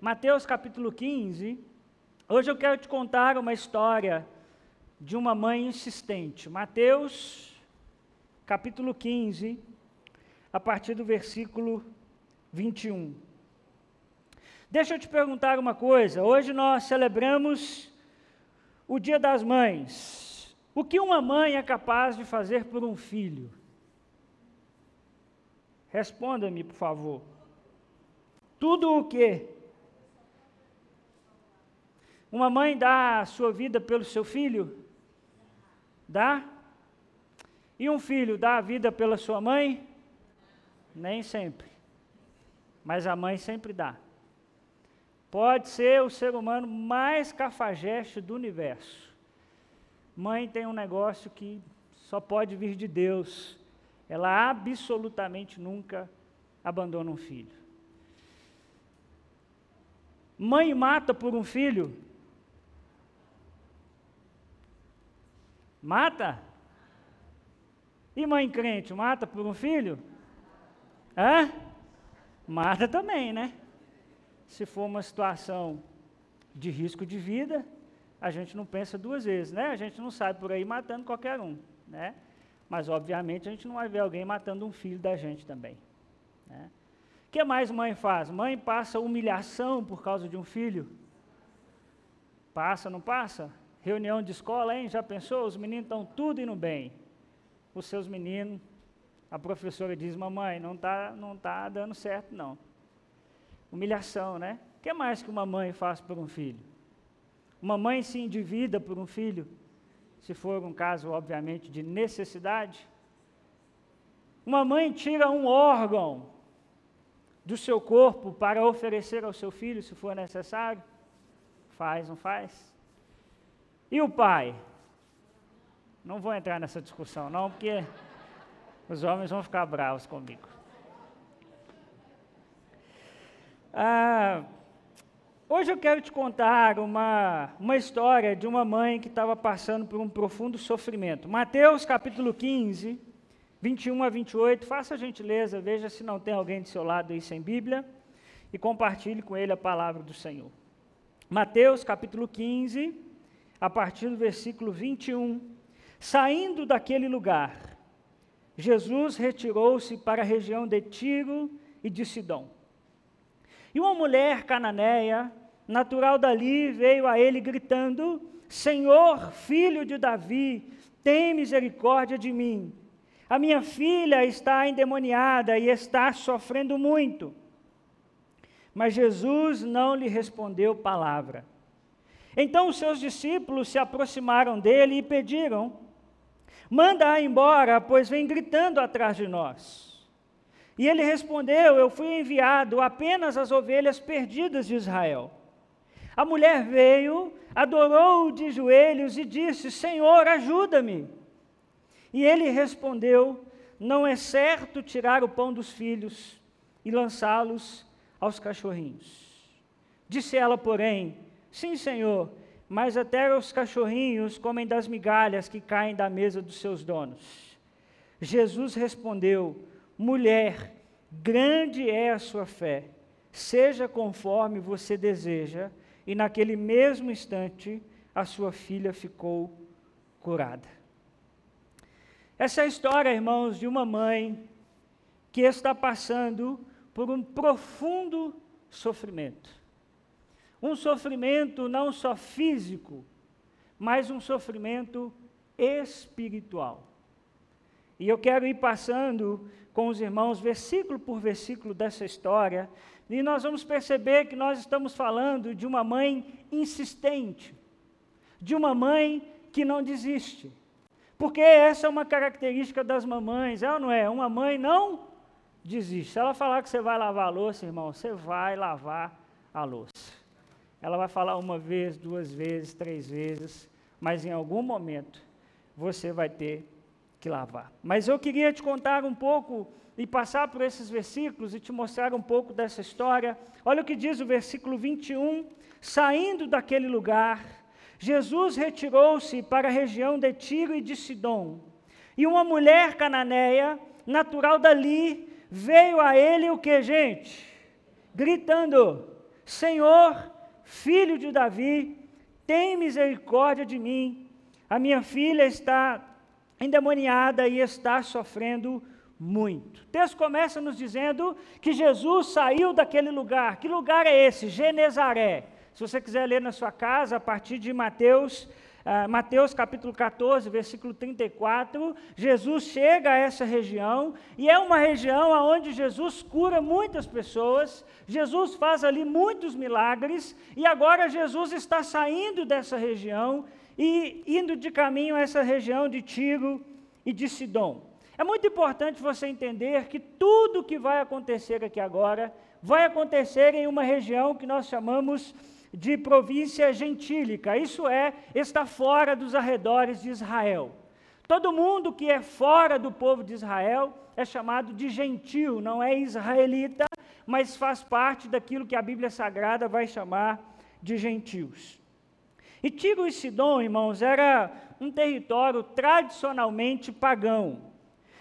Mateus capítulo 15. Hoje eu quero te contar uma história de uma mãe insistente. Mateus capítulo 15, a partir do versículo 21. Deixa eu te perguntar uma coisa. Hoje nós celebramos o Dia das Mães. O que uma mãe é capaz de fazer por um filho? Responda-me, por favor. Tudo o que? Uma mãe dá a sua vida pelo seu filho? Dá? E um filho dá a vida pela sua mãe? Nem sempre. Mas a mãe sempre dá. Pode ser o ser humano mais cafajeste do universo. Mãe tem um negócio que só pode vir de Deus. Ela absolutamente nunca abandona um filho. Mãe mata por um filho? Mata? E mãe crente, mata por um filho? Hã? Mata também, né? Se for uma situação de risco de vida, a gente não pensa duas vezes, né? A gente não sai por aí matando qualquer um, né? Mas, obviamente, a gente não vai ver alguém matando um filho da gente também. Né? O que mais mãe faz? Mãe passa humilhação por causa de um filho? Passa, não passa? Reunião de escola, hein? Já pensou? Os meninos estão tudo indo bem. Os seus meninos, a professora diz, mamãe, não está não tá dando certo, não. Humilhação, né? O que mais que uma mãe faz por um filho? Uma mãe se endivida por um filho, se for um caso, obviamente, de necessidade. Uma mãe tira um órgão do seu corpo para oferecer ao seu filho, se for necessário. Faz, não faz? E o pai? Não vou entrar nessa discussão, não, porque os homens vão ficar bravos comigo. Ah, hoje eu quero te contar uma, uma história de uma mãe que estava passando por um profundo sofrimento. Mateus capítulo 15, 21 a 28. Faça a gentileza, veja se não tem alguém do seu lado aí sem Bíblia e compartilhe com ele a palavra do Senhor. Mateus capítulo 15, a partir do versículo 21. Saindo daquele lugar, Jesus retirou-se para a região de Tiro e de Sidom. E uma mulher cananeia, natural dali, veio a ele gritando: Senhor, filho de Davi, tem misericórdia de mim. A minha filha está endemoniada e está sofrendo muito. Mas Jesus não lhe respondeu palavra. Então os seus discípulos se aproximaram dele e pediram: Manda-a embora, pois vem gritando atrás de nós. E ele respondeu: Eu fui enviado apenas às ovelhas perdidas de Israel. A mulher veio, adorou-o de joelhos e disse: Senhor, ajuda-me. E ele respondeu: Não é certo tirar o pão dos filhos e lançá-los aos cachorrinhos. Disse ela, porém: Sim, Senhor, mas até os cachorrinhos comem das migalhas que caem da mesa dos seus donos. Jesus respondeu: Mulher, grande é a sua fé, seja conforme você deseja. E naquele mesmo instante, a sua filha ficou curada. Essa é a história, irmãos, de uma mãe que está passando por um profundo sofrimento. Um sofrimento não só físico, mas um sofrimento espiritual. E eu quero ir passando com os irmãos, versículo por versículo dessa história, e nós vamos perceber que nós estamos falando de uma mãe insistente, de uma mãe que não desiste. Porque essa é uma característica das mamães, é ou não é? Uma mãe não desiste. Se ela falar que você vai lavar a louça, irmão, você vai lavar a louça. Ela vai falar uma vez, duas vezes, três vezes, mas em algum momento você vai ter que lavar. Mas eu queria te contar um pouco e passar por esses versículos e te mostrar um pouco dessa história. Olha o que diz o versículo 21. Saindo daquele lugar, Jesus retirou-se para a região de Tiro e de Sidom. E uma mulher cananeia, natural dali, veio a ele o que, gente? Gritando: Senhor, filho de Davi, tem misericórdia de mim. A minha filha está endemoniada e está sofrendo muito. O texto começa nos dizendo que Jesus saiu daquele lugar. Que lugar é esse? Genezaré. Se você quiser ler na sua casa, a partir de Mateus, uh, Mateus capítulo 14, versículo 34, Jesus chega a essa região e é uma região onde Jesus cura muitas pessoas, Jesus faz ali muitos milagres e agora Jesus está saindo dessa região e indo de caminho a essa região de Tiro e de Sidom. É muito importante você entender que tudo que vai acontecer aqui agora vai acontecer em uma região que nós chamamos de província gentílica, isso é, está fora dos arredores de Israel. Todo mundo que é fora do povo de Israel é chamado de gentil, não é israelita, mas faz parte daquilo que a Bíblia Sagrada vai chamar de gentios. E Tiro e Sidom, irmãos, era um território tradicionalmente pagão.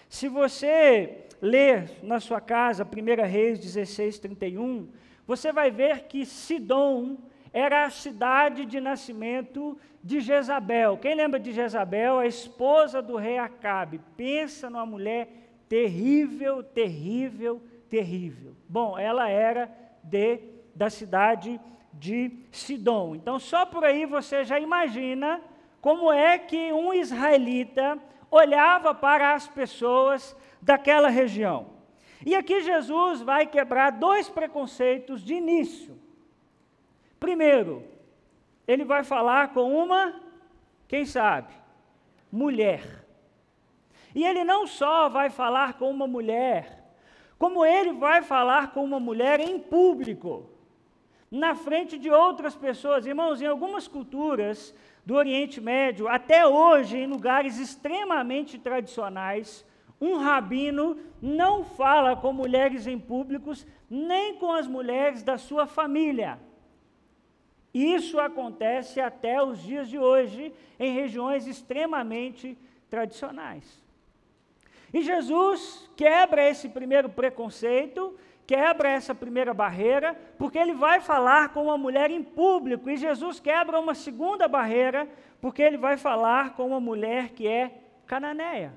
Se você ler na sua casa 1 Reis 16, 31, você vai ver que Sidom era a cidade de nascimento de Jezabel. Quem lembra de Jezabel? A esposa do rei Acabe. Pensa numa mulher terrível, terrível, terrível. Bom, ela era de da cidade de Sidom. Então, só por aí você já imagina como é que um israelita olhava para as pessoas daquela região. E aqui Jesus vai quebrar dois preconceitos de início. Primeiro, ele vai falar com uma, quem sabe, mulher. E ele não só vai falar com uma mulher, como ele vai falar com uma mulher em público, na frente de outras pessoas. Irmãos, em algumas culturas do Oriente Médio, até hoje, em lugares extremamente tradicionais, um rabino não fala com mulheres em públicos, nem com as mulheres da sua família. Isso acontece até os dias de hoje em regiões extremamente tradicionais. E Jesus quebra esse primeiro preconceito, quebra essa primeira barreira, porque ele vai falar com uma mulher em público, e Jesus quebra uma segunda barreira, porque ele vai falar com uma mulher que é cananeia.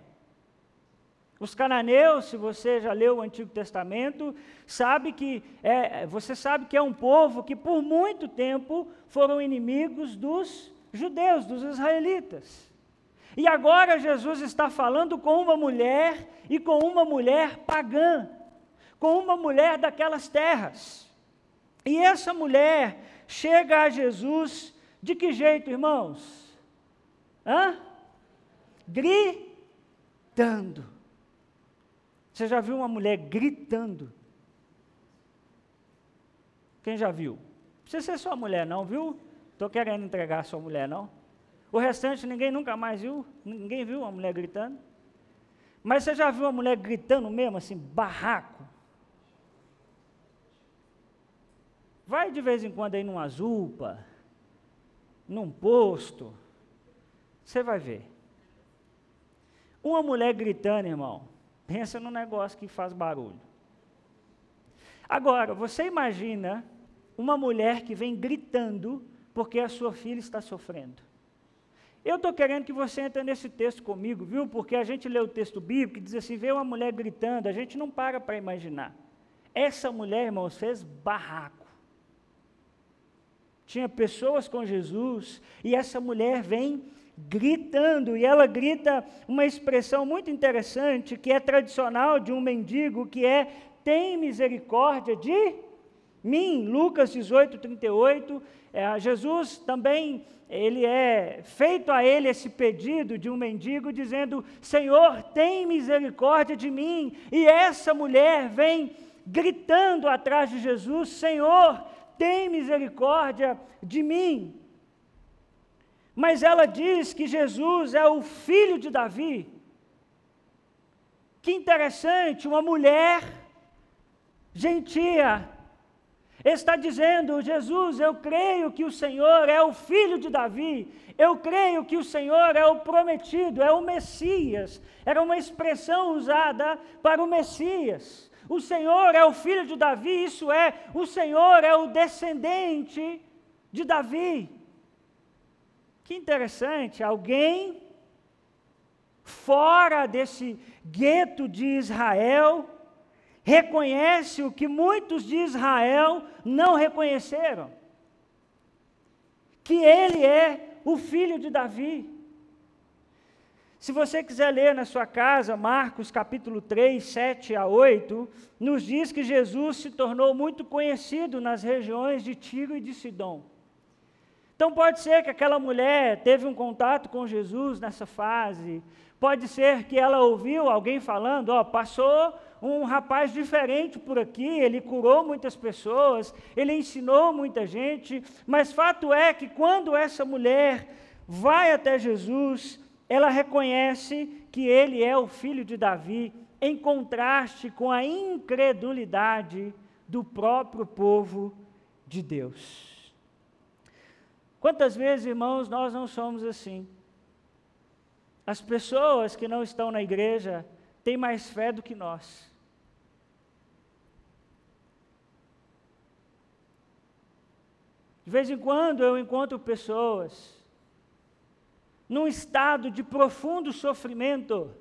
Os cananeus, se você já leu o Antigo Testamento, sabe que é, você sabe que é um povo que por muito tempo foram inimigos dos judeus, dos israelitas. E agora Jesus está falando com uma mulher e com uma mulher pagã, com uma mulher daquelas terras. E essa mulher chega a Jesus de que jeito, irmãos? Hã? Gritando. Você já viu uma mulher gritando? Quem já viu? Não precisa ser sua mulher, não, viu? Estou querendo entregar a sua mulher, não. O restante ninguém nunca mais viu? Ninguém viu uma mulher gritando? Mas você já viu uma mulher gritando mesmo, assim, barraco? Vai de vez em quando aí numa zupa, num posto, você vai ver. Uma mulher gritando, irmão, Pensa no negócio que faz barulho. Agora, você imagina uma mulher que vem gritando porque a sua filha está sofrendo. Eu estou querendo que você entre nesse texto comigo, viu? Porque a gente lê o texto bíblico e diz assim: vê uma mulher gritando, a gente não para para imaginar. Essa mulher, irmãos, fez barraco. Tinha pessoas com Jesus e essa mulher vem gritando, e ela grita uma expressão muito interessante, que é tradicional de um mendigo, que é: tem misericórdia de mim. Lucas 18, 38. É, Jesus também, ele é feito a ele esse pedido de um mendigo, dizendo: Senhor, tem misericórdia de mim. E essa mulher vem gritando atrás de Jesus: Senhor, tem misericórdia de mim. Mas ela diz que Jesus é o filho de Davi. Que interessante, uma mulher gentia está dizendo: Jesus, eu creio que o Senhor é o filho de Davi, eu creio que o Senhor é o prometido, é o Messias. Era uma expressão usada para o Messias. o Senhor é o filho de Davi, isso é, o Senhor é o descendente de Davi. Que interessante, alguém fora desse gueto de Israel reconhece o que muitos de Israel não reconheceram: que ele é o filho de Davi. Se você quiser ler na sua casa, Marcos capítulo 3, 7 a 8, nos diz que Jesus se tornou muito conhecido nas regiões de Tiro e de Sidom. Então pode ser que aquela mulher teve um contato com Jesus nessa fase, pode ser que ela ouviu alguém falando, ó, passou um rapaz diferente por aqui, ele curou muitas pessoas, ele ensinou muita gente, mas fato é que quando essa mulher vai até Jesus, ela reconhece que ele é o filho de Davi, em contraste com a incredulidade do próprio povo de Deus. Quantas vezes, irmãos, nós não somos assim? As pessoas que não estão na igreja têm mais fé do que nós. De vez em quando eu encontro pessoas num estado de profundo sofrimento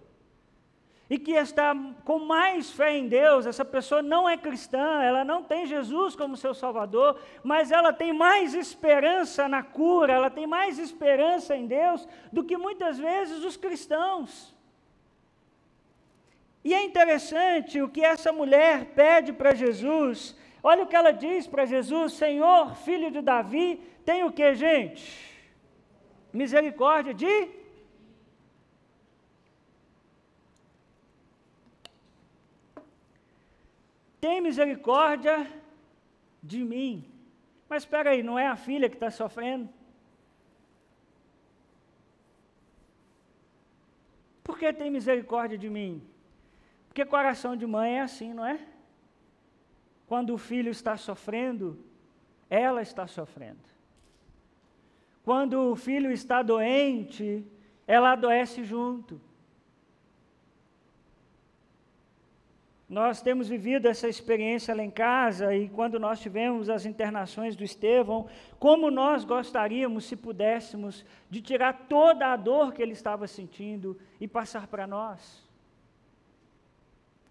e que está com mais fé em Deus, essa pessoa não é cristã, ela não tem Jesus como seu Salvador, mas ela tem mais esperança na cura, ela tem mais esperança em Deus do que muitas vezes os cristãos. E é interessante o que essa mulher pede para Jesus. Olha o que ela diz para Jesus: Senhor, filho de Davi, tem o que, gente? misericórdia de tem misericórdia de mim. Mas espera aí, não é a filha que está sofrendo? Por que tem misericórdia de mim? Porque coração de mãe é assim, não é? Quando o filho está sofrendo, ela está sofrendo. Quando o filho está doente, ela adoece junto. Nós temos vivido essa experiência lá em casa e quando nós tivemos as internações do Estevão, como nós gostaríamos, se pudéssemos, de tirar toda a dor que ele estava sentindo e passar para nós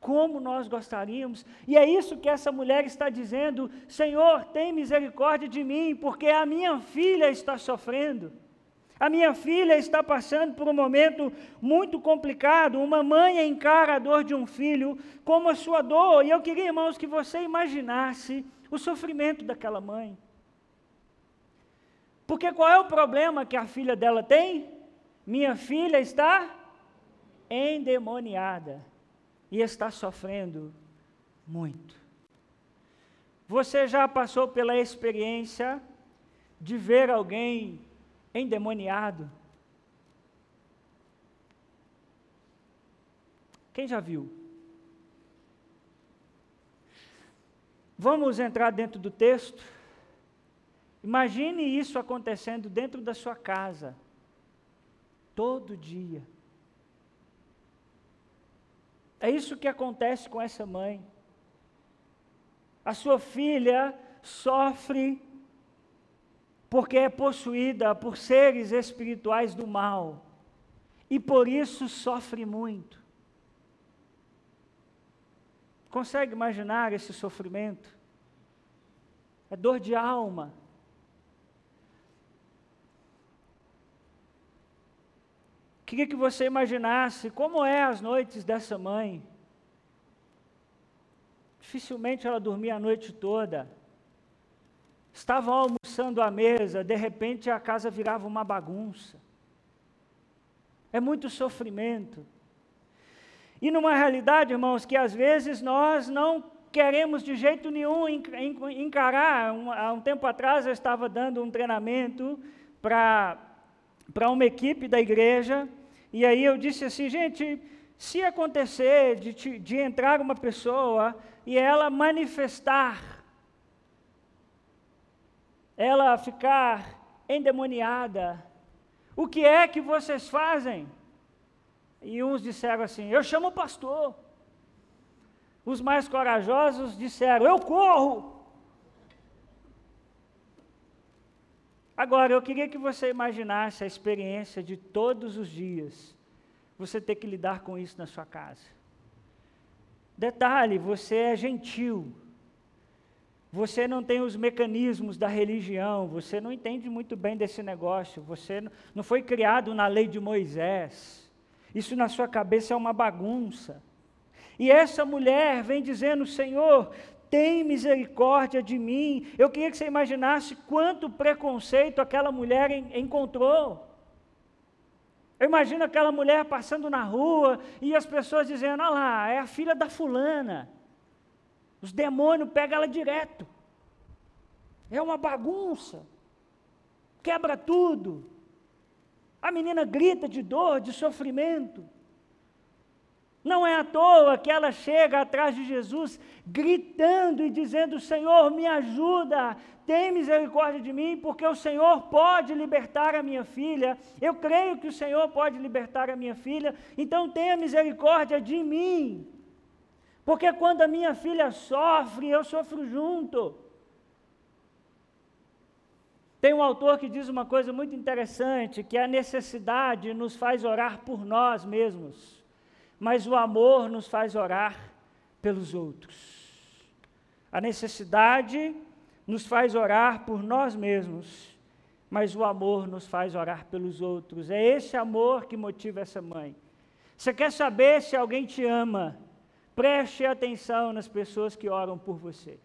como nós gostaríamos. E é isso que essa mulher está dizendo: Senhor, tem misericórdia de mim, porque a minha filha está sofrendo. A minha filha está passando por um momento muito complicado. Uma mãe encara a dor de um filho como a sua dor. E eu queria, irmãos, que você imaginasse o sofrimento daquela mãe. Porque qual é o problema que a filha dela tem? Minha filha está endemoniada e está sofrendo muito. Você já passou pela experiência de ver alguém endemoniado? Quem já viu? Vamos entrar dentro do texto? Imagine isso acontecendo dentro da sua casa, todo dia. É isso que acontece com essa mãe. A sua filha sofre porque é possuída por seres espirituais do mal e por isso sofre muito. Consegue imaginar esse sofrimento? É dor de alma. Queria que você imaginasse como é as noites dessa mãe. Dificilmente ela dormia a noite toda. Estavam almoçando à mesa, de repente a casa virava uma bagunça. É muito sofrimento. E numa realidade, irmãos, que às vezes nós não queremos de jeito nenhum encarar. Há um tempo atrás eu estava dando um treinamento para uma equipe da igreja e aí eu disse assim, gente, se acontecer de, de entrar uma pessoa e ela manifestar, ela ficar endemoniada, o que é que vocês fazem? E uns disseram assim: Eu chamo o pastor. Os mais corajosos disseram: Eu corro. Agora, eu queria que você imaginasse a experiência de todos os dias você ter que lidar com isso na sua casa. Detalhe: você é gentil. Você não tem os mecanismos da religião, você não entende muito bem desse negócio, você não foi criado na lei de Moisés. Isso na sua cabeça é uma bagunça. E essa mulher vem dizendo: Senhor, tem misericórdia de mim. Eu queria que você imaginasse quanto preconceito aquela mulher encontrou. Eu imagino aquela mulher passando na rua e as pessoas dizendo: Olha lá, é a filha da fulana. Os demônios pegam ela direto. É uma bagunça. Quebra tudo. A menina grita de dor, de sofrimento. Não é à toa que ela chega atrás de Jesus gritando e dizendo: Senhor, me ajuda, tem misericórdia de mim, porque o Senhor pode libertar a minha filha. Eu creio que o Senhor pode libertar a minha filha, então tenha misericórdia de mim. Porque quando a minha filha sofre, eu sofro junto. Tem um autor que diz uma coisa muito interessante, que a necessidade nos faz orar por nós mesmos mas o amor nos faz orar pelos outros. A necessidade nos faz orar por nós mesmos, mas o amor nos faz orar pelos outros. É esse amor que motiva essa mãe. Você quer saber se alguém te ama? Preste atenção nas pessoas que oram por você.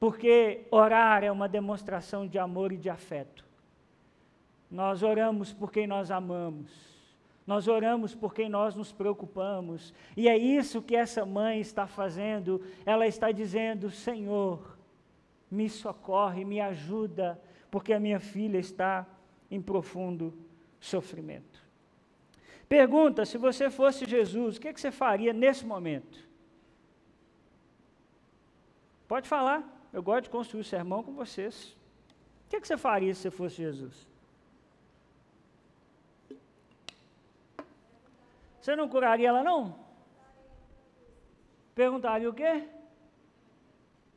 Porque orar é uma demonstração de amor e de afeto. Nós oramos por quem nós amamos nós oramos por quem nós nos preocupamos. E é isso que essa mãe está fazendo. Ela está dizendo: Senhor, me socorre, me ajuda, porque a minha filha está em profundo sofrimento. Pergunta: se você fosse Jesus, o que, que você faria nesse momento? Pode falar, eu gosto de construir o sermão com vocês. O que, que você faria se você fosse Jesus? Você não curaria ela, não? Perguntaria o quê?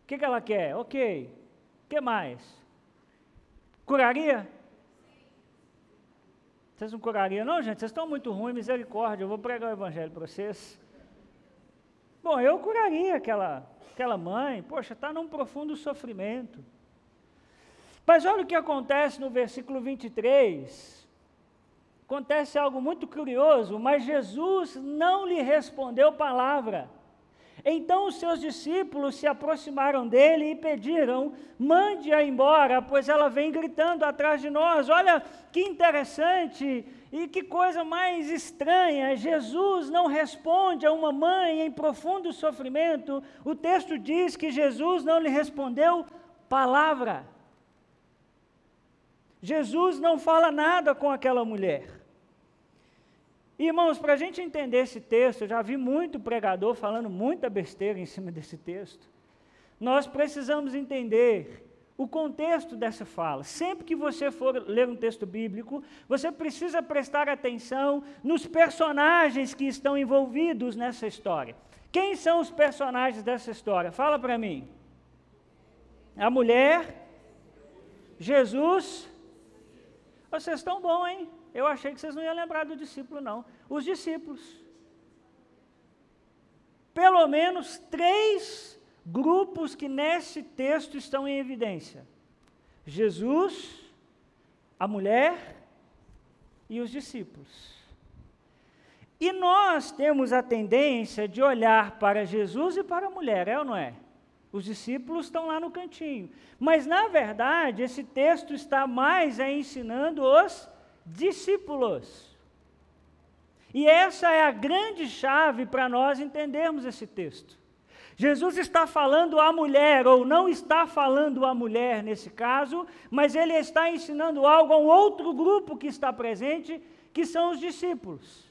O que, que ela quer? Ok. O que mais? Curaria? Vocês não curariam, não, gente? Vocês estão muito ruins, misericórdia. Eu vou pregar o evangelho para vocês. Bom, eu curaria aquela, aquela mãe. Poxa, está num profundo sofrimento. Mas olha o que acontece no versículo 23 acontece algo muito curioso, mas Jesus não lhe respondeu palavra. Então os seus discípulos se aproximaram dele e pediram: mande-a embora, pois ela vem gritando atrás de nós. Olha que interessante e que coisa mais estranha. Jesus não responde a uma mãe em profundo sofrimento. O texto diz que Jesus não lhe respondeu palavra. Jesus não fala nada com aquela mulher. Irmãos, para a gente entender esse texto, eu já vi muito pregador falando muita besteira em cima desse texto. Nós precisamos entender o contexto dessa fala. Sempre que você for ler um texto bíblico, você precisa prestar atenção nos personagens que estão envolvidos nessa história. Quem são os personagens dessa história? Fala para mim. A mulher, Jesus. Vocês estão bom, hein? Eu achei que vocês não iam lembrar do discípulo, não. Os discípulos. Pelo menos três grupos que nesse texto estão em evidência: Jesus, a mulher e os discípulos. E nós temos a tendência de olhar para Jesus e para a mulher, é ou não é? Os discípulos estão lá no cantinho. Mas, na verdade, esse texto está mais é ensinando os discípulos. E essa é a grande chave para nós entendermos esse texto. Jesus está falando à mulher, ou não está falando à mulher nesse caso, mas ele está ensinando algo a um outro grupo que está presente, que são os discípulos.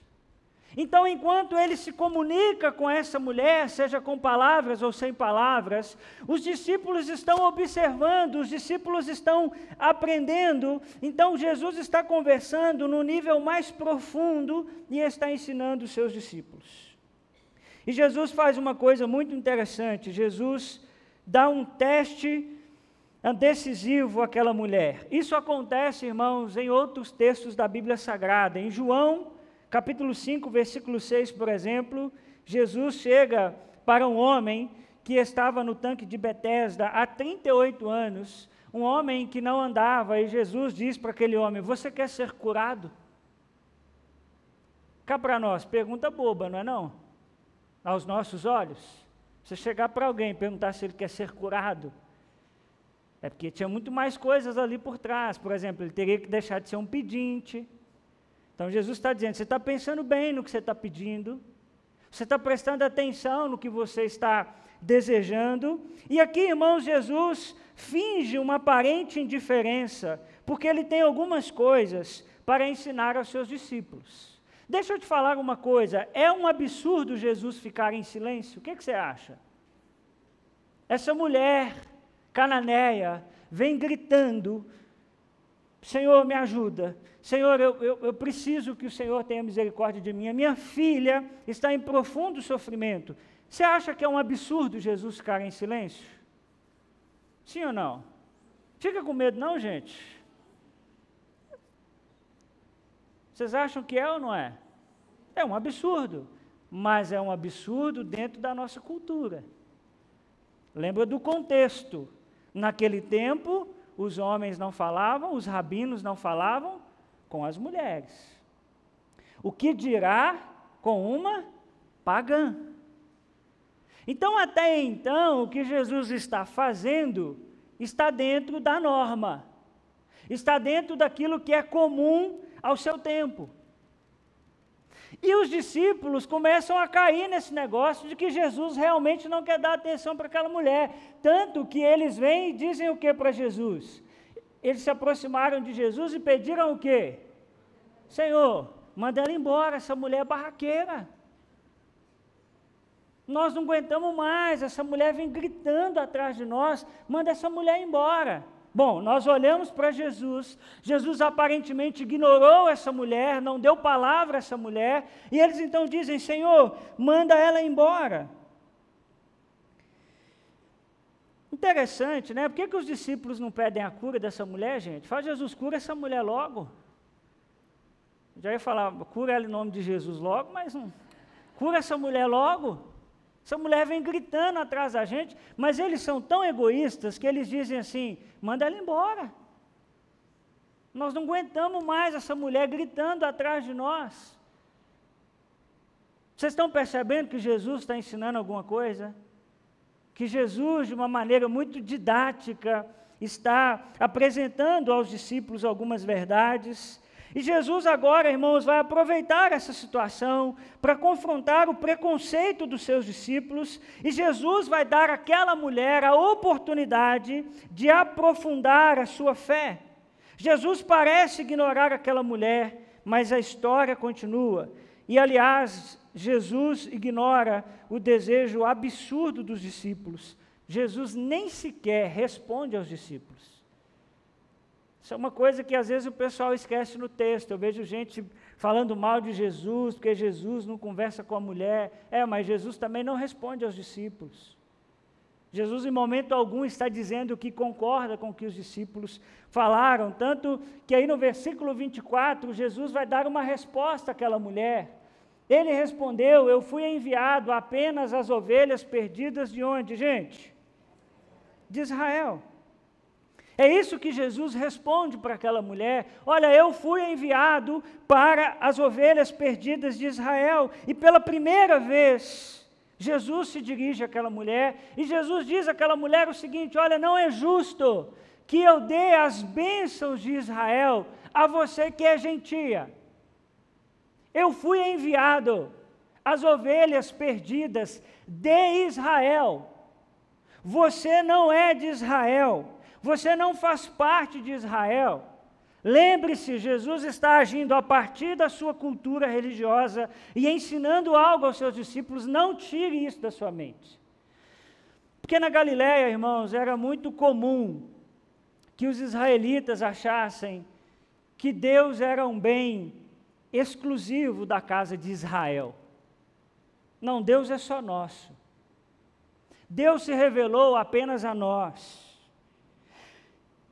Então, enquanto ele se comunica com essa mulher, seja com palavras ou sem palavras, os discípulos estão observando, os discípulos estão aprendendo. Então, Jesus está conversando no nível mais profundo e está ensinando os seus discípulos. E Jesus faz uma coisa muito interessante: Jesus dá um teste decisivo àquela mulher. Isso acontece, irmãos, em outros textos da Bíblia Sagrada. Em João, capítulo 5, versículo 6, por exemplo, Jesus chega para um homem que estava no tanque de Betesda há 38 anos, um homem que não andava, e Jesus diz para aquele homem: Você quer ser curado? Cá para nós, pergunta boba, não é não? Aos nossos olhos. Você chegar para alguém e perguntar se ele quer ser curado, é porque tinha muito mais coisas ali por trás. Por exemplo, ele teria que deixar de ser um pedinte. Então Jesus está dizendo: você está pensando bem no que você está pedindo, você está prestando atenção no que você está desejando. E aqui, irmãos, Jesus finge uma aparente indiferença, porque ele tem algumas coisas para ensinar aos seus discípulos. Deixa eu te falar uma coisa: é um absurdo Jesus ficar em silêncio? O que, que você acha? Essa mulher cananeia vem gritando: Senhor, me ajuda. Senhor, eu, eu, eu, preciso que o Senhor tenha misericórdia de mim. A minha filha está em profundo sofrimento. Você acha que é um absurdo Jesus ficar em silêncio? Sim ou não? Fica com medo, não, gente? Vocês acham que é ou não é? É um absurdo, mas é um absurdo dentro da nossa cultura. Lembra do contexto. Naquele tempo, os homens não falavam, os rabinos não falavam com as mulheres. O que dirá com uma pagã? Então, até então, o que Jesus está fazendo está dentro da norma, está dentro daquilo que é comum ao seu tempo. E os discípulos começam a cair nesse negócio de que Jesus realmente não quer dar atenção para aquela mulher. Tanto que eles vêm e dizem o que para Jesus? Eles se aproximaram de Jesus e pediram o quê? Senhor, manda ela embora, essa mulher é barraqueira. Nós não aguentamos mais, essa mulher vem gritando atrás de nós, manda essa mulher embora. Bom, nós olhamos para Jesus, Jesus aparentemente ignorou essa mulher, não deu palavra a essa mulher, e eles então dizem: Senhor, manda ela embora. Interessante, né? Por que, que os discípulos não pedem a cura dessa mulher, gente? Faz Jesus, cura essa mulher logo. Já ia falar, cura ela em nome de Jesus logo, mas não. Cura essa mulher logo. Essa mulher vem gritando atrás da gente, mas eles são tão egoístas que eles dizem assim: manda ela embora. Nós não aguentamos mais essa mulher gritando atrás de nós. Vocês estão percebendo que Jesus está ensinando alguma coisa? Que Jesus, de uma maneira muito didática, está apresentando aos discípulos algumas verdades e Jesus agora, irmãos, vai aproveitar essa situação para confrontar o preconceito dos seus discípulos, e Jesus vai dar àquela mulher a oportunidade de aprofundar a sua fé. Jesus parece ignorar aquela mulher, mas a história continua. E aliás, Jesus ignora o desejo absurdo dos discípulos. Jesus nem sequer responde aos discípulos. Isso é uma coisa que às vezes o pessoal esquece no texto. Eu vejo gente falando mal de Jesus, porque Jesus não conversa com a mulher. É, mas Jesus também não responde aos discípulos. Jesus, em momento algum, está dizendo que concorda com o que os discípulos falaram, tanto que aí no versículo 24, Jesus vai dar uma resposta àquela mulher. Ele respondeu: Eu fui enviado apenas às ovelhas perdidas de onde, gente? De Israel. É isso que Jesus responde para aquela mulher: Olha, eu fui enviado para as ovelhas perdidas de Israel. E pela primeira vez, Jesus se dirige àquela mulher e Jesus diz àquela mulher o seguinte: Olha, não é justo que eu dê as bênçãos de Israel a você que é gentia. Eu fui enviado às ovelhas perdidas de Israel. Você não é de Israel. Você não faz parte de Israel. Lembre-se, Jesus está agindo a partir da sua cultura religiosa e ensinando algo aos seus discípulos. Não tire isso da sua mente. Porque na Galiléia, irmãos, era muito comum que os israelitas achassem que Deus era um bem exclusivo da casa de Israel. Não, Deus é só nosso. Deus se revelou apenas a nós.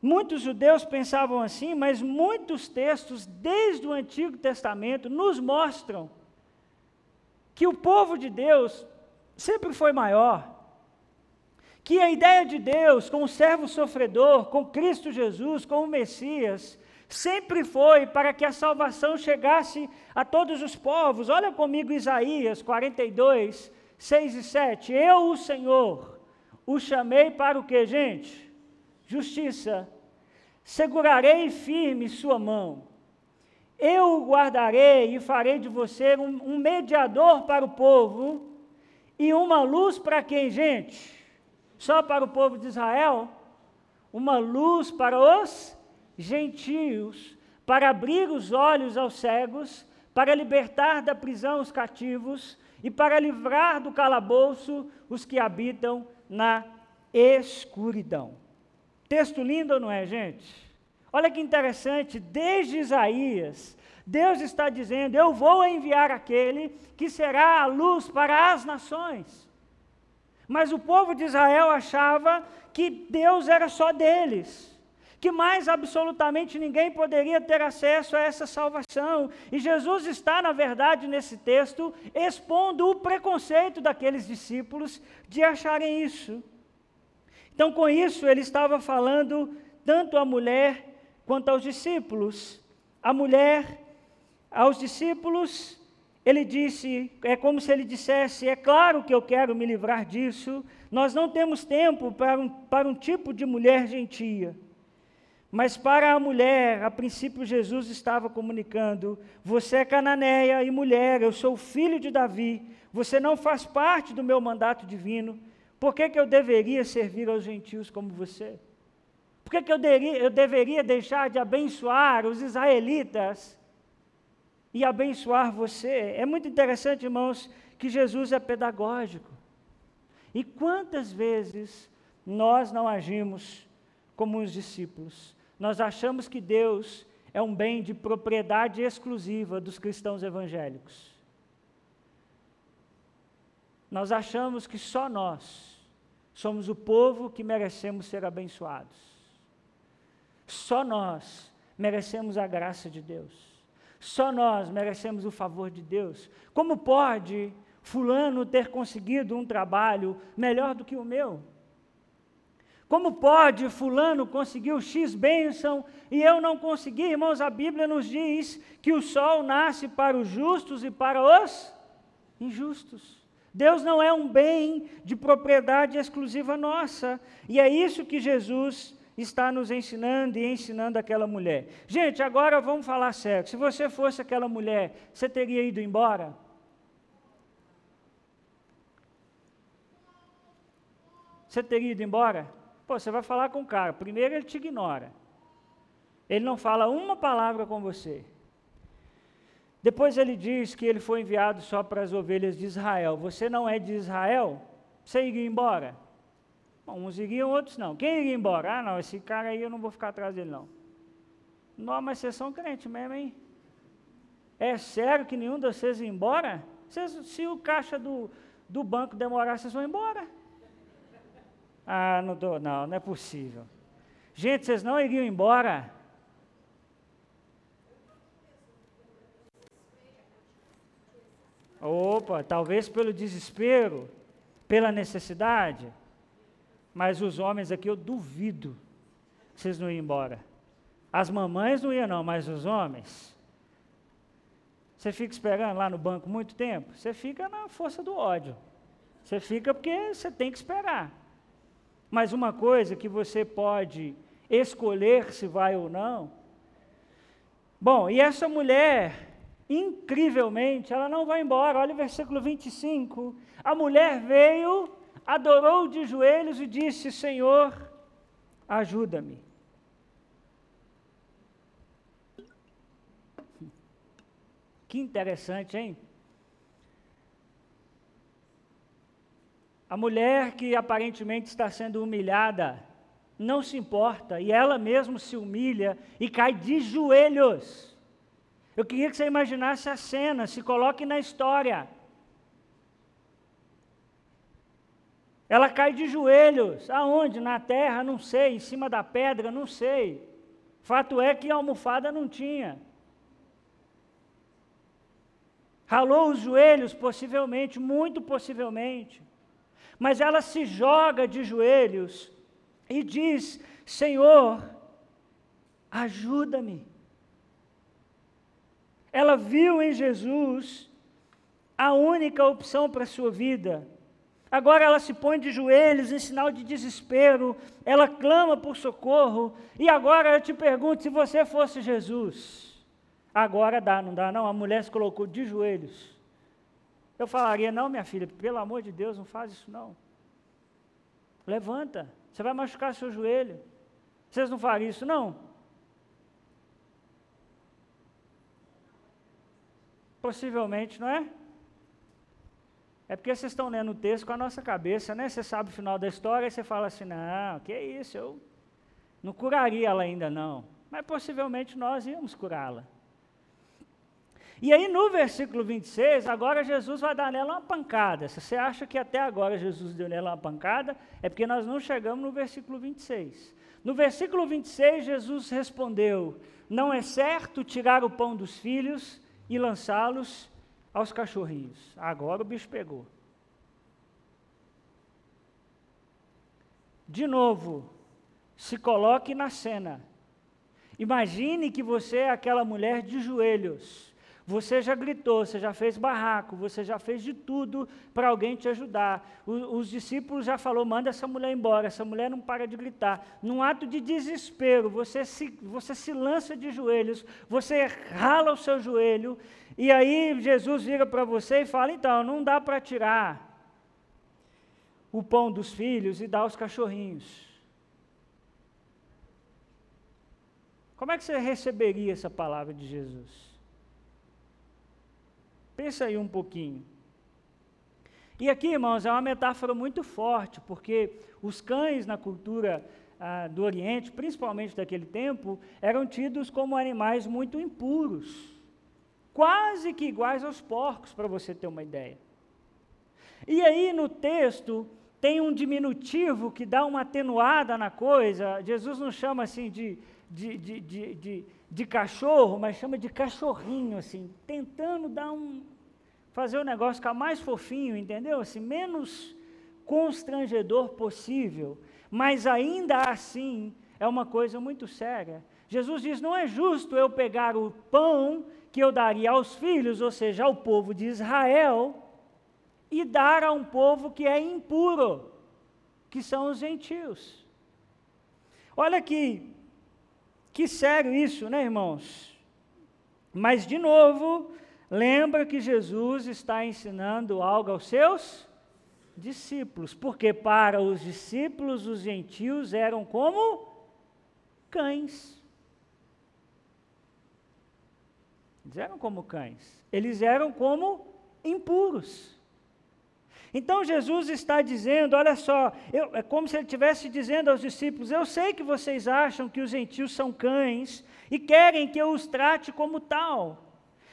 Muitos judeus pensavam assim, mas muitos textos, desde o Antigo Testamento, nos mostram que o povo de Deus sempre foi maior. Que a ideia de Deus com o servo sofredor, com Cristo Jesus, com o Messias, sempre foi para que a salvação chegasse a todos os povos. Olha comigo Isaías 42, 6 e 7. Eu, o Senhor, o chamei para o que, gente? Justiça. Segurarei firme sua mão. Eu o guardarei e farei de você um, um mediador para o povo e uma luz para quem, gente? Só para o povo de Israel? Uma luz para os gentios, para abrir os olhos aos cegos, para libertar da prisão os cativos e para livrar do calabouço os que habitam na escuridão. Texto lindo não é, gente? Olha que interessante, desde Isaías, Deus está dizendo: Eu vou enviar aquele que será a luz para as nações. Mas o povo de Israel achava que Deus era só deles que mais absolutamente ninguém poderia ter acesso a essa salvação. E Jesus está, na verdade, nesse texto, expondo o preconceito daqueles discípulos de acharem isso. Então, com isso, ele estava falando tanto à mulher quanto aos discípulos. A mulher, aos discípulos, ele disse, é como se ele dissesse: É claro que eu quero me livrar disso, nós não temos tempo para um, para um tipo de mulher gentia. Mas para a mulher, a princípio Jesus estava comunicando: você é cananeia e mulher, eu sou filho de Davi, você não faz parte do meu mandato divino, por que, que eu deveria servir aos gentios como você? Por que, que eu, eu deveria deixar de abençoar os israelitas e abençoar você? É muito interessante, irmãos, que Jesus é pedagógico. E quantas vezes nós não agimos como os discípulos? nós achamos que Deus é um bem de propriedade exclusiva dos cristãos evangélicos. Nós achamos que só nós somos o povo que merecemos ser abençoados. Só nós merecemos a graça de Deus. Só nós merecemos o favor de Deus. Como pode Fulano ter conseguido um trabalho melhor do que o meu? Como pode fulano conseguir X bênção e eu não consegui? Irmãos, a Bíblia nos diz que o sol nasce para os justos e para os injustos. Deus não é um bem de propriedade exclusiva nossa. E é isso que Jesus está nos ensinando e ensinando aquela mulher. Gente, agora vamos falar sério. Se você fosse aquela mulher, você teria ido embora? Você teria ido embora? Pô, você vai falar com o cara. Primeiro ele te ignora. Ele não fala uma palavra com você. Depois ele diz que ele foi enviado só para as ovelhas de Israel. Você não é de Israel? Você iria embora? Bom, uns iriam, outros não. Quem iria embora? Ah, não, esse cara aí eu não vou ficar atrás dele, não. Não, mas vocês são crentes mesmo, hein? É sério que nenhum de vocês ia embora? Vocês, se o caixa do, do banco demorar, vocês vão embora. Ah, não dou, não, não é possível. Gente, vocês não iriam embora? Opa, talvez pelo desespero, pela necessidade. Mas os homens aqui eu duvido vocês não iam embora. As mamães não iam não, mas os homens. Você fica esperando lá no banco muito tempo? Você fica na força do ódio. Você fica porque você tem que esperar. Mas uma coisa que você pode escolher se vai ou não. Bom, e essa mulher, incrivelmente, ela não vai embora. Olha o versículo 25. A mulher veio, adorou de joelhos e disse: Senhor, ajuda-me. Que interessante, hein? A mulher que aparentemente está sendo humilhada não se importa e ela mesma se humilha e cai de joelhos. Eu queria que você imaginasse a cena, se coloque na história. Ela cai de joelhos. Aonde? Na terra? Não sei. Em cima da pedra? Não sei. Fato é que a almofada não tinha. Ralou os joelhos, possivelmente, muito possivelmente. Mas ela se joga de joelhos e diz: Senhor, ajuda-me. Ela viu em Jesus a única opção para a sua vida. Agora ela se põe de joelhos em sinal de desespero, ela clama por socorro, e agora eu te pergunto: se você fosse Jesus, agora dá, não dá, não? A mulher se colocou de joelhos. Eu falaria: não, minha filha, pelo amor de Deus, não faz isso não. Levanta, você vai machucar seu joelho. Vocês não fariam isso, não? Possivelmente, não é? É porque vocês estão lendo o texto com a nossa cabeça, né? Você sabe o final da história e você fala assim: não, que isso, eu não curaria ela ainda não. Mas possivelmente nós íamos curá-la. E aí no versículo 26, agora Jesus vai dar nela uma pancada. Se você acha que até agora Jesus deu nela uma pancada, é porque nós não chegamos no versículo 26. No versículo 26, Jesus respondeu: Não é certo tirar o pão dos filhos e lançá-los aos cachorrinhos. Agora o bicho pegou. De novo, se coloque na cena. Imagine que você é aquela mulher de joelhos. Você já gritou, você já fez barraco, você já fez de tudo para alguém te ajudar. O, os discípulos já falou, manda essa mulher embora, essa mulher não para de gritar. Num ato de desespero, você se, você se lança de joelhos, você rala o seu joelho e aí Jesus vira para você e fala: então, não dá para tirar o pão dos filhos e dar aos cachorrinhos. Como é que você receberia essa palavra de Jesus? Pensa aí um pouquinho. E aqui, irmãos, é uma metáfora muito forte, porque os cães na cultura ah, do Oriente, principalmente daquele tempo, eram tidos como animais muito impuros quase que iguais aos porcos, para você ter uma ideia. E aí no texto tem um diminutivo que dá uma atenuada na coisa. Jesus não chama assim de, de, de, de, de, cachorro, mas chama de cachorrinho, assim, tentando dar um. fazer o negócio ficar mais fofinho, entendeu? Assim, menos constrangedor possível. Mas ainda assim é uma coisa muito séria. Jesus diz: não é justo eu pegar o pão que eu daria aos filhos, ou seja, ao povo de Israel, e dar a um povo que é impuro, que são os gentios. Olha que, que sério isso, né, irmãos? Mas, de novo, lembra que Jesus está ensinando algo aos seus discípulos, porque para os discípulos os gentios eram como cães. Eles eram como cães. Eles eram como impuros. Então Jesus está dizendo, olha só, eu, é como se ele estivesse dizendo aos discípulos: Eu sei que vocês acham que os gentios são cães e querem que eu os trate como tal.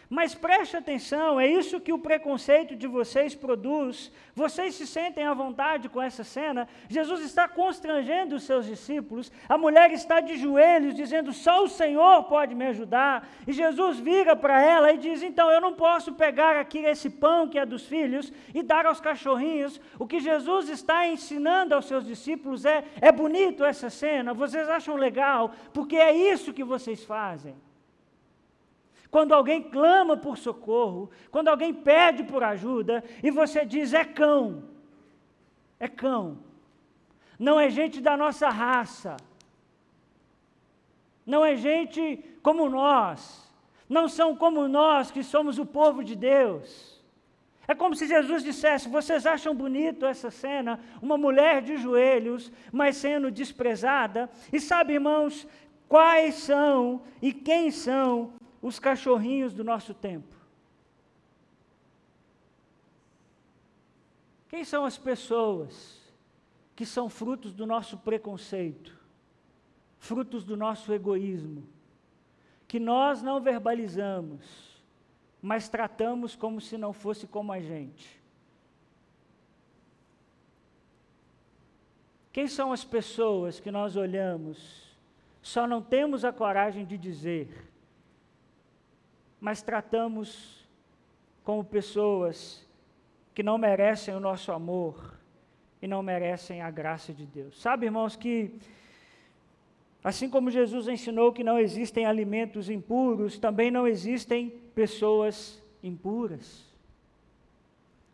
Mas preste atenção, é isso que o preconceito de vocês produz. Vocês se sentem à vontade com essa cena? Jesus está constrangendo os seus discípulos. A mulher está de joelhos, dizendo: Só o Senhor pode me ajudar. E Jesus vira para ela e diz: Então eu não posso pegar aqui esse pão que é dos filhos e dar aos cachorrinhos. O que Jesus está ensinando aos seus discípulos é: É bonito essa cena, vocês acham legal, porque é isso que vocês fazem quando alguém clama por socorro, quando alguém pede por ajuda, e você diz: é cão, é cão, não é gente da nossa raça, não é gente como nós, não são como nós que somos o povo de Deus. É como se Jesus dissesse: Vocês acham bonito essa cena? Uma mulher de joelhos, mas sendo desprezada. E sabe, irmãos, quais são e quem são os cachorrinhos do nosso tempo? Quem são as pessoas que são frutos do nosso preconceito, frutos do nosso egoísmo, que nós não verbalizamos, mas tratamos como se não fosse como a gente? Quem são as pessoas que nós olhamos, só não temos a coragem de dizer, mas tratamos como pessoas que não merecem o nosso amor e não merecem a graça de Deus. Sabe, irmãos, que assim como Jesus ensinou que não existem alimentos impuros, também não existem pessoas impuras.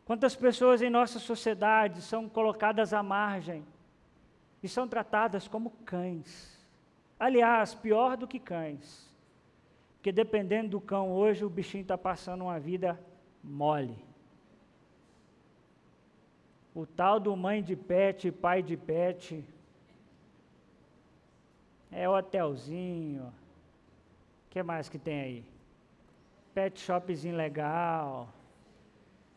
Quantas pessoas em nossa sociedade são colocadas à margem e são tratadas como cães? Aliás, pior do que cães. Porque dependendo do cão hoje, o bichinho está passando uma vida mole. O tal do mãe de pet, pai de pet, é hotelzinho. O que mais que tem aí? Pet shopzinho legal.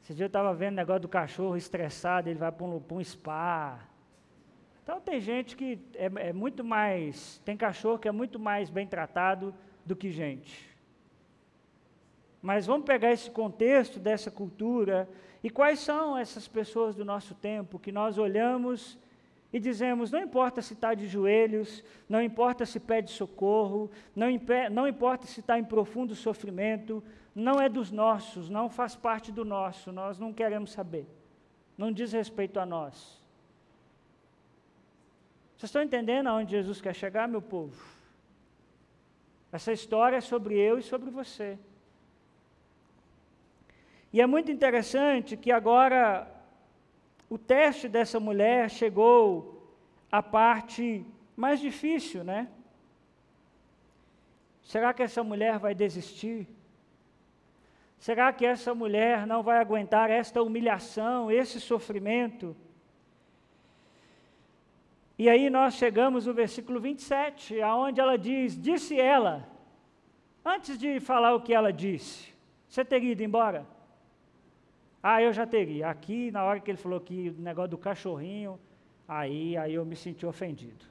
Esse dia eu estava vendo o negócio do cachorro estressado, ele vai para um, um, spa. Então tem gente que é, é muito mais. Tem cachorro que é muito mais bem tratado do que gente. Mas vamos pegar esse contexto dessa cultura e quais são essas pessoas do nosso tempo que nós olhamos e dizemos: não importa se está de joelhos, não importa se pede socorro, não, não importa se está em profundo sofrimento, não é dos nossos, não faz parte do nosso, nós não queremos saber, não diz respeito a nós. Vocês estão entendendo aonde Jesus quer chegar, meu povo? Essa história é sobre eu e sobre você. E é muito interessante que agora o teste dessa mulher chegou à parte mais difícil, né? Será que essa mulher vai desistir? Será que essa mulher não vai aguentar esta humilhação, esse sofrimento? E aí nós chegamos no versículo 27, aonde ela diz: Disse ela, antes de falar o que ela disse, você teria ido embora? Ah, eu já teria. Aqui, na hora que ele falou que o negócio do cachorrinho, aí, aí eu me senti ofendido.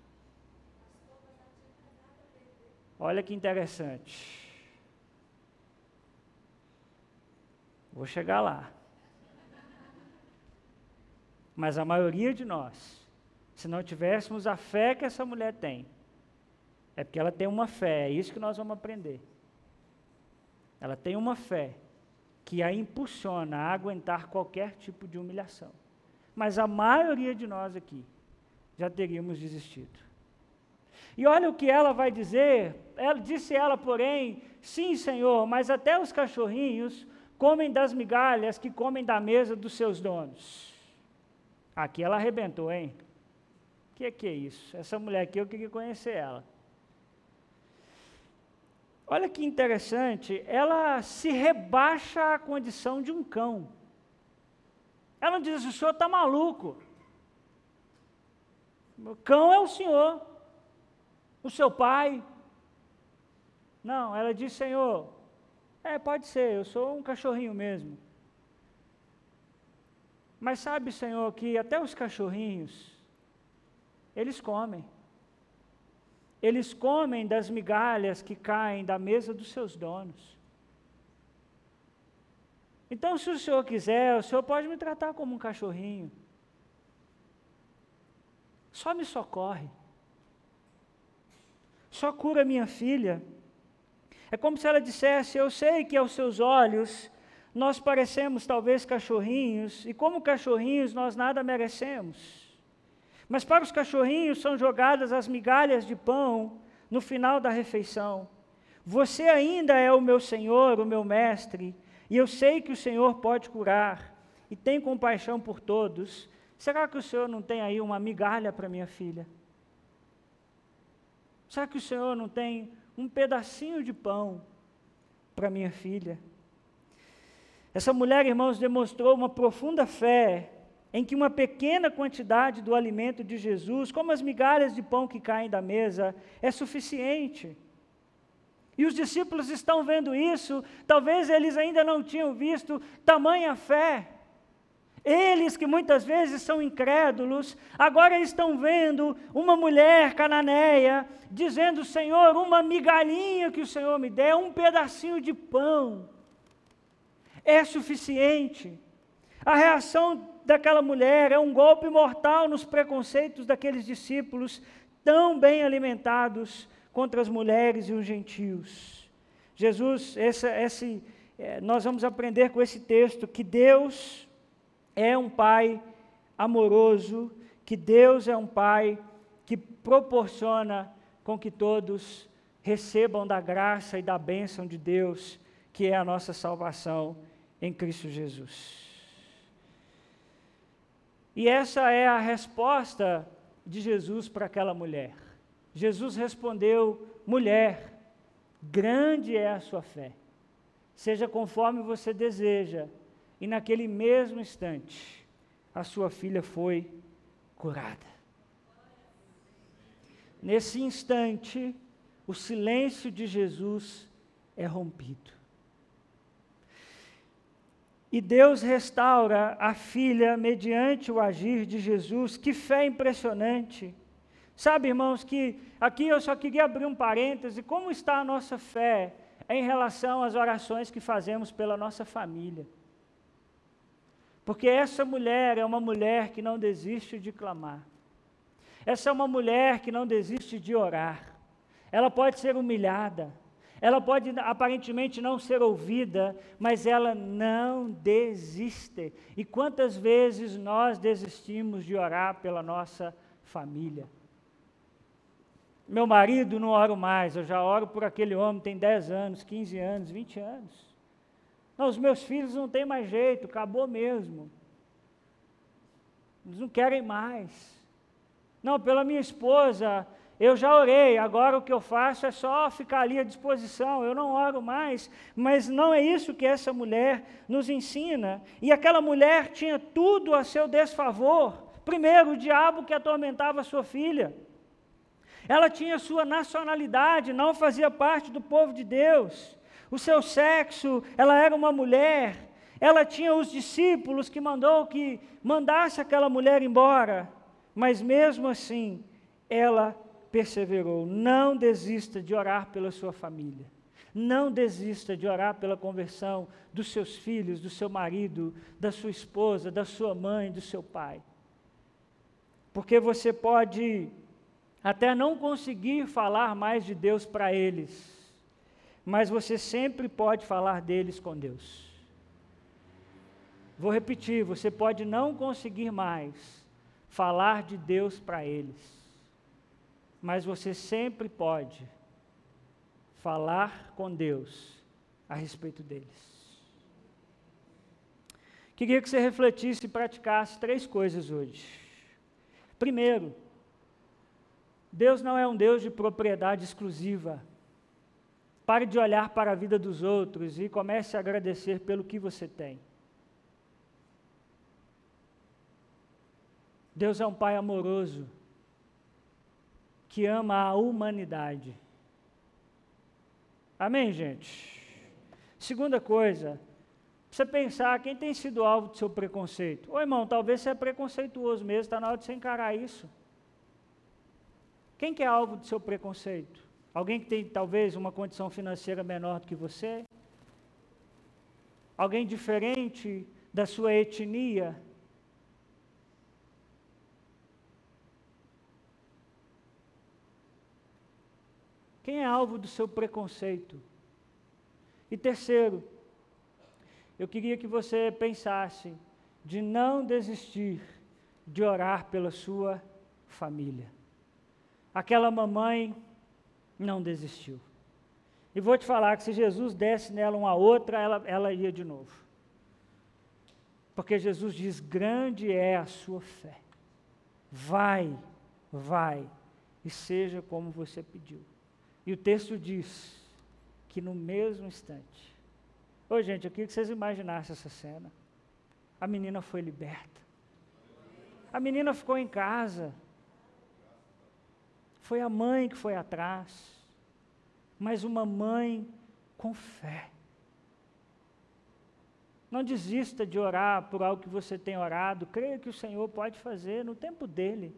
Olha que interessante. Vou chegar lá. Mas a maioria de nós, se não tivéssemos a fé que essa mulher tem, é porque ela tem uma fé, é isso que nós vamos aprender. Ela tem uma fé que a impulsiona a aguentar qualquer tipo de humilhação. Mas a maioria de nós aqui já teríamos desistido. E olha o que ela vai dizer. Ela disse ela, porém, sim, Senhor, mas até os cachorrinhos comem das migalhas que comem da mesa dos seus donos. Aqui ela arrebentou, hein? O que, que é isso? Essa mulher aqui eu queria conhecer ela. Olha que interessante, ela se rebaixa à condição de um cão. Ela não diz: o senhor está maluco. O cão é o senhor, o seu pai. Não, ela diz: Senhor, é, pode ser, eu sou um cachorrinho mesmo. Mas sabe, Senhor, que até os cachorrinhos, eles comem. Eles comem das migalhas que caem da mesa dos seus donos. Então, se o senhor quiser, o senhor pode me tratar como um cachorrinho. Só me socorre. Só cura minha filha. É como se ela dissesse: Eu sei que aos seus olhos nós parecemos talvez cachorrinhos, e como cachorrinhos nós nada merecemos. Mas para os cachorrinhos são jogadas as migalhas de pão no final da refeição. Você ainda é o meu Senhor, o meu mestre, e eu sei que o Senhor pode curar e tem compaixão por todos. Será que o Senhor não tem aí uma migalha para minha filha? Será que o Senhor não tem um pedacinho de pão para minha filha? Essa mulher, irmãos, demonstrou uma profunda fé em que uma pequena quantidade do alimento de Jesus, como as migalhas de pão que caem da mesa, é suficiente. E os discípulos estão vendo isso, talvez eles ainda não tinham visto tamanha fé. Eles que muitas vezes são incrédulos, agora estão vendo uma mulher cananeia dizendo: Senhor, uma migalhinha que o Senhor me der, um pedacinho de pão, é suficiente. A reação daquela mulher é um golpe mortal nos preconceitos daqueles discípulos tão bem alimentados contra as mulheres e os gentios. Jesus, essa, esse, é, nós vamos aprender com esse texto que Deus é um Pai amoroso, que Deus é um Pai que proporciona com que todos recebam da graça e da bênção de Deus, que é a nossa salvação em Cristo Jesus. E essa é a resposta de Jesus para aquela mulher. Jesus respondeu: mulher, grande é a sua fé, seja conforme você deseja. E naquele mesmo instante, a sua filha foi curada. Nesse instante, o silêncio de Jesus é rompido. E Deus restaura a filha mediante o agir de Jesus. Que fé impressionante! Sabe, irmãos, que aqui eu só queria abrir um parêntese: como está a nossa fé em relação às orações que fazemos pela nossa família? Porque essa mulher é uma mulher que não desiste de clamar. Essa é uma mulher que não desiste de orar. Ela pode ser humilhada, ela pode aparentemente não ser ouvida, mas ela não desiste. E quantas vezes nós desistimos de orar pela nossa família? Meu marido não oro mais, eu já oro por aquele homem, tem 10 anos, 15 anos, 20 anos. Não, os meus filhos não têm mais jeito, acabou mesmo. Eles não querem mais. Não, pela minha esposa, eu já orei, agora o que eu faço é só ficar ali à disposição, eu não oro mais. Mas não é isso que essa mulher nos ensina. E aquela mulher tinha tudo a seu desfavor. Primeiro, o diabo que atormentava sua filha. Ela tinha sua nacionalidade, não fazia parte do povo de Deus. O seu sexo, ela era uma mulher. Ela tinha os discípulos que mandou que mandasse aquela mulher embora. Mas mesmo assim, ela perseverou. Não desista de orar pela sua família. Não desista de orar pela conversão dos seus filhos, do seu marido, da sua esposa, da sua mãe, do seu pai. Porque você pode até não conseguir falar mais de Deus para eles, mas você sempre pode falar deles com Deus. Vou repetir: você pode não conseguir mais falar de Deus para eles. Mas você sempre pode falar com Deus a respeito deles. Queria que você refletisse e praticasse três coisas hoje. Primeiro, Deus não é um Deus de propriedade exclusiva. Pare de olhar para a vida dos outros e comece a agradecer pelo que você tem. Deus é um Pai amoroso, que ama a humanidade. Amém, gente? Segunda coisa, você pensar quem tem sido alvo do seu preconceito. Ô irmão, talvez você é preconceituoso mesmo, está na hora de você encarar isso. Quem que é alvo do seu preconceito? Alguém que tem talvez uma condição financeira menor do que você? Alguém diferente da sua etnia? Quem é alvo do seu preconceito? E terceiro, eu queria que você pensasse de não desistir de orar pela sua família. Aquela mamãe não desistiu. E vou te falar que se Jesus desse nela uma outra, ela, ela ia de novo. Porque Jesus diz: grande é a sua fé. Vai, vai, e seja como você pediu. E o texto diz que no mesmo instante. Ô gente, eu queria que vocês imaginassem essa cena. A menina foi liberta. A menina ficou em casa. Foi a mãe que foi atrás. Mas uma mãe com fé. Não desista de orar por algo que você tem orado. Creia que o Senhor pode fazer no tempo dele.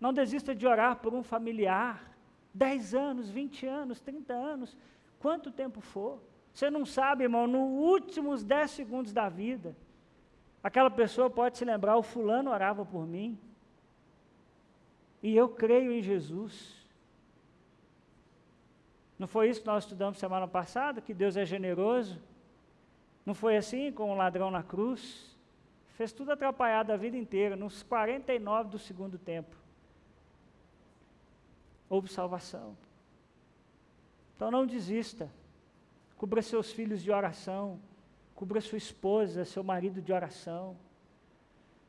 Não desista de orar por um familiar. 10 anos, 20 anos, 30 anos, quanto tempo for. Você não sabe, irmão, nos últimos 10 segundos da vida, Aquela pessoa pode se lembrar: o fulano orava por mim. E eu creio em Jesus. Não foi isso que nós estudamos semana passada? Que Deus é generoso? Não foi assim com o ladrão na cruz? Fez tudo atrapalhado a vida inteira, nos 49 do segundo tempo. Houve salvação. Então não desista. Cubra seus filhos de oração. Cubra sua esposa, seu marido de oração.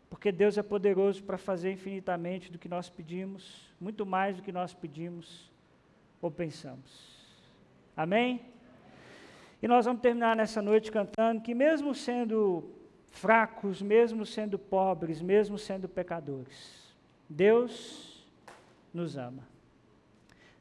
Porque Deus é poderoso para fazer infinitamente do que nós pedimos, muito mais do que nós pedimos ou pensamos. Amém? E nós vamos terminar nessa noite cantando que, mesmo sendo fracos, mesmo sendo pobres, mesmo sendo pecadores, Deus nos ama.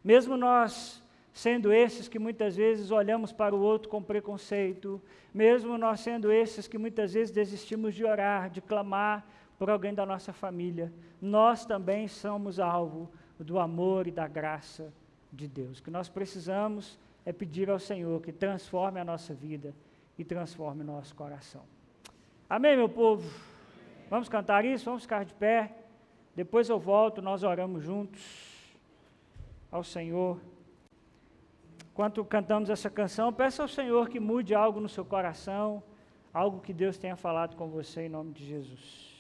Mesmo nós sendo esses que muitas vezes olhamos para o outro com preconceito, mesmo nós sendo esses que muitas vezes desistimos de orar, de clamar por alguém da nossa família, nós também somos alvo do amor e da graça de Deus. Que nós precisamos é pedir ao Senhor que transforme a nossa vida e transforme o nosso coração. Amém, meu povo? Vamos cantar isso? Vamos ficar de pé. Depois eu volto, nós oramos juntos ao Senhor. Enquanto cantamos essa canção, peça ao Senhor que mude algo no seu coração, algo que Deus tenha falado com você em nome de Jesus.